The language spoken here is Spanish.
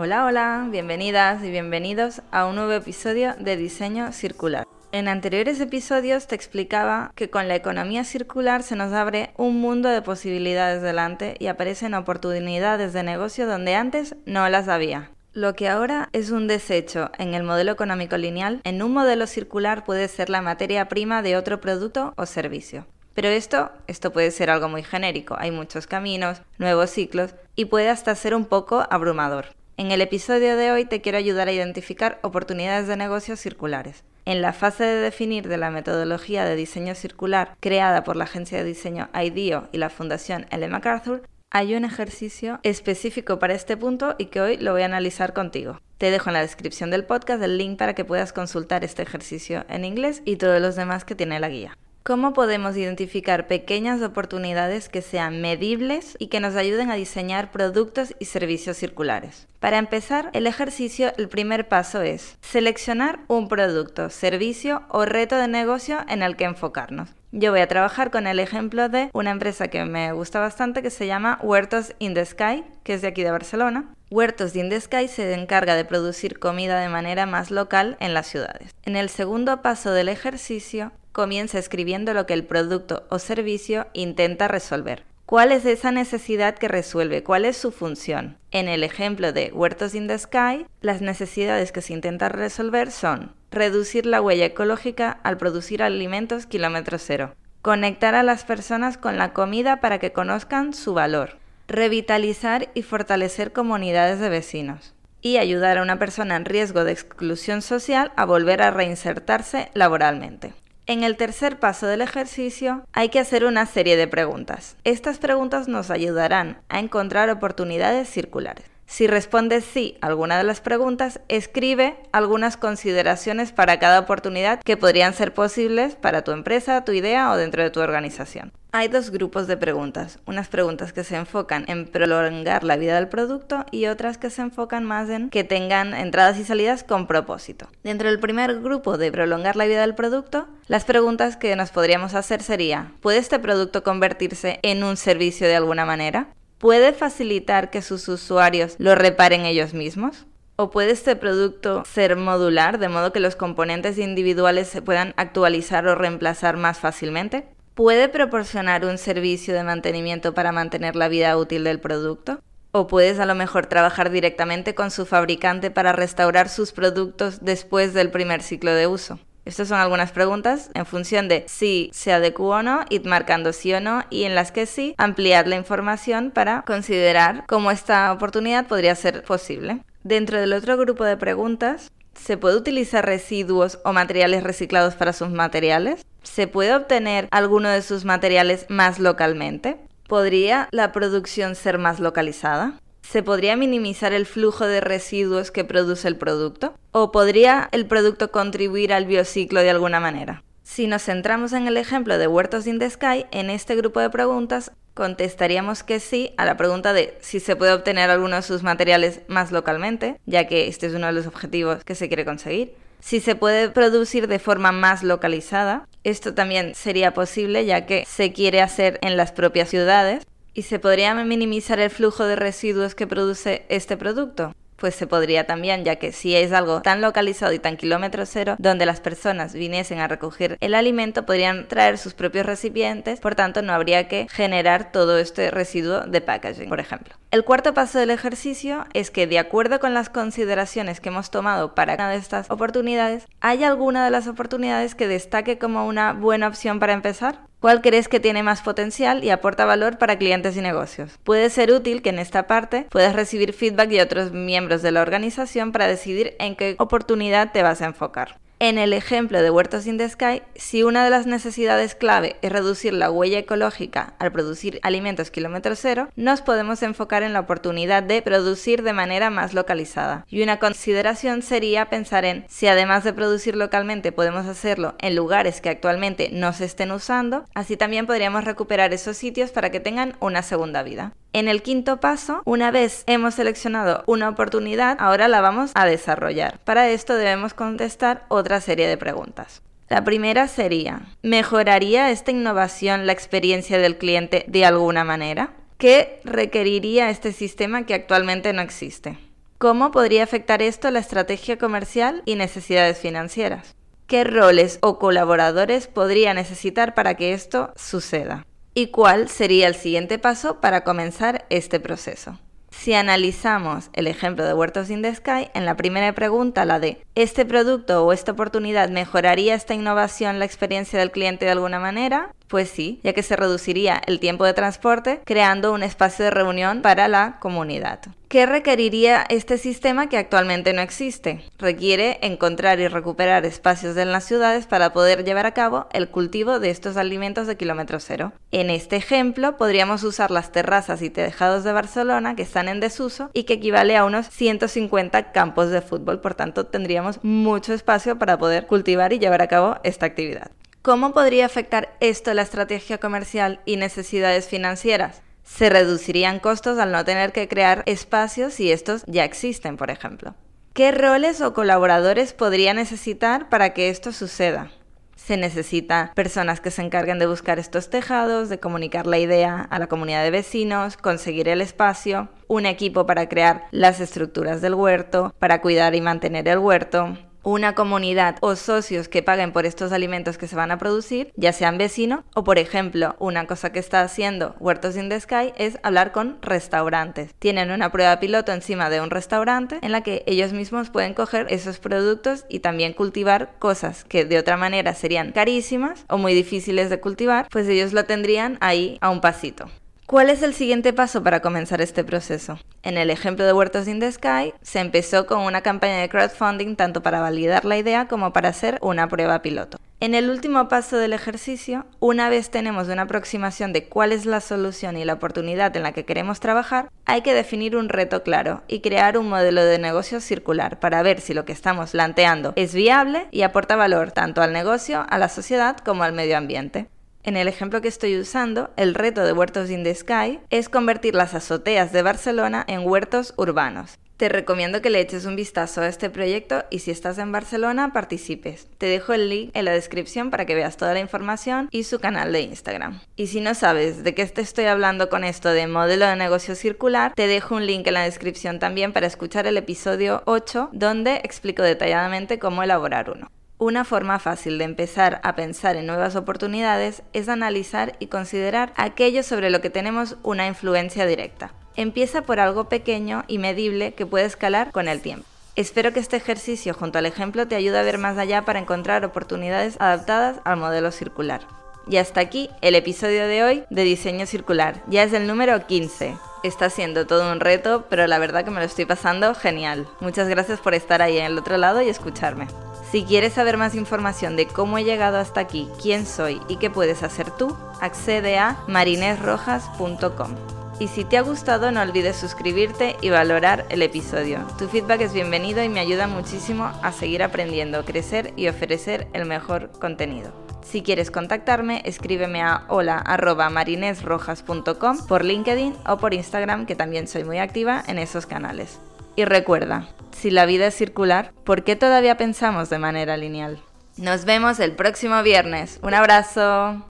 Hola, hola, bienvenidas y bienvenidos a un nuevo episodio de Diseño Circular. En anteriores episodios te explicaba que con la economía circular se nos abre un mundo de posibilidades delante y aparecen oportunidades de negocio donde antes no las había. Lo que ahora es un desecho en el modelo económico lineal, en un modelo circular puede ser la materia prima de otro producto o servicio. Pero esto, esto puede ser algo muy genérico, hay muchos caminos, nuevos ciclos y puede hasta ser un poco abrumador. En el episodio de hoy te quiero ayudar a identificar oportunidades de negocios circulares. En la fase de definir de la metodología de diseño circular creada por la agencia de diseño IDEO y la Fundación Ellen MacArthur, hay un ejercicio específico para este punto y que hoy lo voy a analizar contigo. Te dejo en la descripción del podcast el link para que puedas consultar este ejercicio en inglés y todos los demás que tiene la guía. ¿Cómo podemos identificar pequeñas oportunidades que sean medibles y que nos ayuden a diseñar productos y servicios circulares? Para empezar, el ejercicio, el primer paso es seleccionar un producto, servicio o reto de negocio en el que enfocarnos. Yo voy a trabajar con el ejemplo de una empresa que me gusta bastante que se llama Huertos in the Sky, que es de aquí de Barcelona. Huertos in the Sky se encarga de producir comida de manera más local en las ciudades. En el segundo paso del ejercicio, comienza escribiendo lo que el producto o servicio intenta resolver. ¿Cuál es esa necesidad que resuelve? ¿Cuál es su función? En el ejemplo de Huertos in the Sky, las necesidades que se intenta resolver son reducir la huella ecológica al producir alimentos kilómetro cero, conectar a las personas con la comida para que conozcan su valor, revitalizar y fortalecer comunidades de vecinos y ayudar a una persona en riesgo de exclusión social a volver a reinsertarse laboralmente. En el tercer paso del ejercicio hay que hacer una serie de preguntas. Estas preguntas nos ayudarán a encontrar oportunidades circulares. Si respondes sí a alguna de las preguntas, escribe algunas consideraciones para cada oportunidad que podrían ser posibles para tu empresa, tu idea o dentro de tu organización. Hay dos grupos de preguntas, unas preguntas que se enfocan en prolongar la vida del producto y otras que se enfocan más en que tengan entradas y salidas con propósito. Dentro del primer grupo de prolongar la vida del producto, las preguntas que nos podríamos hacer sería, ¿puede este producto convertirse en un servicio de alguna manera? ¿Puede facilitar que sus usuarios lo reparen ellos mismos? ¿O puede este producto ser modular, de modo que los componentes individuales se puedan actualizar o reemplazar más fácilmente? ¿Puede proporcionar un servicio de mantenimiento para mantener la vida útil del producto? ¿O puedes a lo mejor trabajar directamente con su fabricante para restaurar sus productos después del primer ciclo de uso? Estas son algunas preguntas en función de si se adecua o no, ir marcando sí o no, y en las que sí, ampliar la información para considerar cómo esta oportunidad podría ser posible. Dentro del otro grupo de preguntas, ¿se puede utilizar residuos o materiales reciclados para sus materiales? ¿Se puede obtener alguno de sus materiales más localmente? ¿Podría la producción ser más localizada? ¿Se podría minimizar el flujo de residuos que produce el producto? ¿O podría el producto contribuir al biociclo de alguna manera? Si nos centramos en el ejemplo de Huertos in the Sky, en este grupo de preguntas contestaríamos que sí a la pregunta de si se puede obtener alguno de sus materiales más localmente, ya que este es uno de los objetivos que se quiere conseguir. Si se puede producir de forma más localizada, esto también sería posible ya que se quiere hacer en las propias ciudades ¿Y se podría minimizar el flujo de residuos que produce este producto? pues se podría también, ya que si es algo tan localizado y tan kilómetro cero, donde las personas viniesen a recoger el alimento, podrían traer sus propios recipientes, por tanto no habría que generar todo este residuo de packaging, por ejemplo. El cuarto paso del ejercicio es que, de acuerdo con las consideraciones que hemos tomado para cada de estas oportunidades, ¿hay alguna de las oportunidades que destaque como una buena opción para empezar? ¿Cuál crees que tiene más potencial y aporta valor para clientes y negocios? Puede ser útil que en esta parte puedas recibir feedback de otros miembros de la organización para decidir en qué oportunidad te vas a enfocar. En el ejemplo de Huertos in the Sky, si una de las necesidades clave es reducir la huella ecológica al producir alimentos kilómetro cero, nos podemos enfocar en la oportunidad de producir de manera más localizada. Y una consideración sería pensar en si además de producir localmente podemos hacerlo en lugares que actualmente no se estén usando, así también podríamos recuperar esos sitios para que tengan una segunda vida. En el quinto paso, una vez hemos seleccionado una oportunidad, ahora la vamos a desarrollar. Para esto debemos contestar otra serie de preguntas. La primera sería, ¿mejoraría esta innovación la experiencia del cliente de alguna manera? ¿Qué requeriría este sistema que actualmente no existe? ¿Cómo podría afectar esto la estrategia comercial y necesidades financieras? ¿Qué roles o colaboradores podría necesitar para que esto suceda? ¿Y cuál sería el siguiente paso para comenzar este proceso? Si analizamos el ejemplo de Huertos in the Sky, en la primera pregunta, la de ¿este producto o esta oportunidad mejoraría esta innovación la experiencia del cliente de alguna manera? Pues sí, ya que se reduciría el tiempo de transporte creando un espacio de reunión para la comunidad. ¿Qué requeriría este sistema que actualmente no existe? Requiere encontrar y recuperar espacios en las ciudades para poder llevar a cabo el cultivo de estos alimentos de kilómetro cero. En este ejemplo podríamos usar las terrazas y tejados de Barcelona que están en desuso y que equivale a unos 150 campos de fútbol, por tanto tendríamos mucho espacio para poder cultivar y llevar a cabo esta actividad. ¿Cómo podría afectar esto la estrategia comercial y necesidades financieras? Se reducirían costos al no tener que crear espacios si estos ya existen, por ejemplo. ¿Qué roles o colaboradores podría necesitar para que esto suceda? Se necesita personas que se encarguen de buscar estos tejados, de comunicar la idea a la comunidad de vecinos, conseguir el espacio, un equipo para crear las estructuras del huerto, para cuidar y mantener el huerto, una comunidad o socios que paguen por estos alimentos que se van a producir, ya sean vecinos o, por ejemplo, una cosa que está haciendo Huertos in the Sky es hablar con restaurantes. Tienen una prueba piloto encima de un restaurante en la que ellos mismos pueden coger esos productos y también cultivar cosas que de otra manera serían carísimas o muy difíciles de cultivar, pues ellos lo tendrían ahí a un pasito. ¿Cuál es el siguiente paso para comenzar este proceso? En el ejemplo de Huertos in the Sky, se empezó con una campaña de crowdfunding tanto para validar la idea como para hacer una prueba piloto. En el último paso del ejercicio, una vez tenemos una aproximación de cuál es la solución y la oportunidad en la que queremos trabajar, hay que definir un reto claro y crear un modelo de negocio circular para ver si lo que estamos planteando es viable y aporta valor tanto al negocio, a la sociedad como al medio ambiente. En el ejemplo que estoy usando, el reto de Huertos in the Sky es convertir las azoteas de Barcelona en huertos urbanos. Te recomiendo que le eches un vistazo a este proyecto y si estás en Barcelona participes. Te dejo el link en la descripción para que veas toda la información y su canal de Instagram. Y si no sabes de qué te estoy hablando con esto de modelo de negocio circular, te dejo un link en la descripción también para escuchar el episodio 8 donde explico detalladamente cómo elaborar uno. Una forma fácil de empezar a pensar en nuevas oportunidades es analizar y considerar aquello sobre lo que tenemos una influencia directa. Empieza por algo pequeño y medible que puede escalar con el tiempo. Espero que este ejercicio junto al ejemplo te ayude a ver más allá para encontrar oportunidades adaptadas al modelo circular. Y hasta aquí el episodio de hoy de Diseño Circular. Ya es el número 15. Está siendo todo un reto, pero la verdad que me lo estoy pasando genial. Muchas gracias por estar ahí en el otro lado y escucharme. Si quieres saber más información de cómo he llegado hasta aquí, quién soy y qué puedes hacer tú, accede a marinesrojas.com. Y si te ha gustado no olvides suscribirte y valorar el episodio. Tu feedback es bienvenido y me ayuda muchísimo a seguir aprendiendo, crecer y ofrecer el mejor contenido. Si quieres contactarme, escríbeme a hola.marinesrojas.com por LinkedIn o por Instagram, que también soy muy activa en esos canales. Y recuerda, si la vida es circular, ¿por qué todavía pensamos de manera lineal? Nos vemos el próximo viernes. Un abrazo.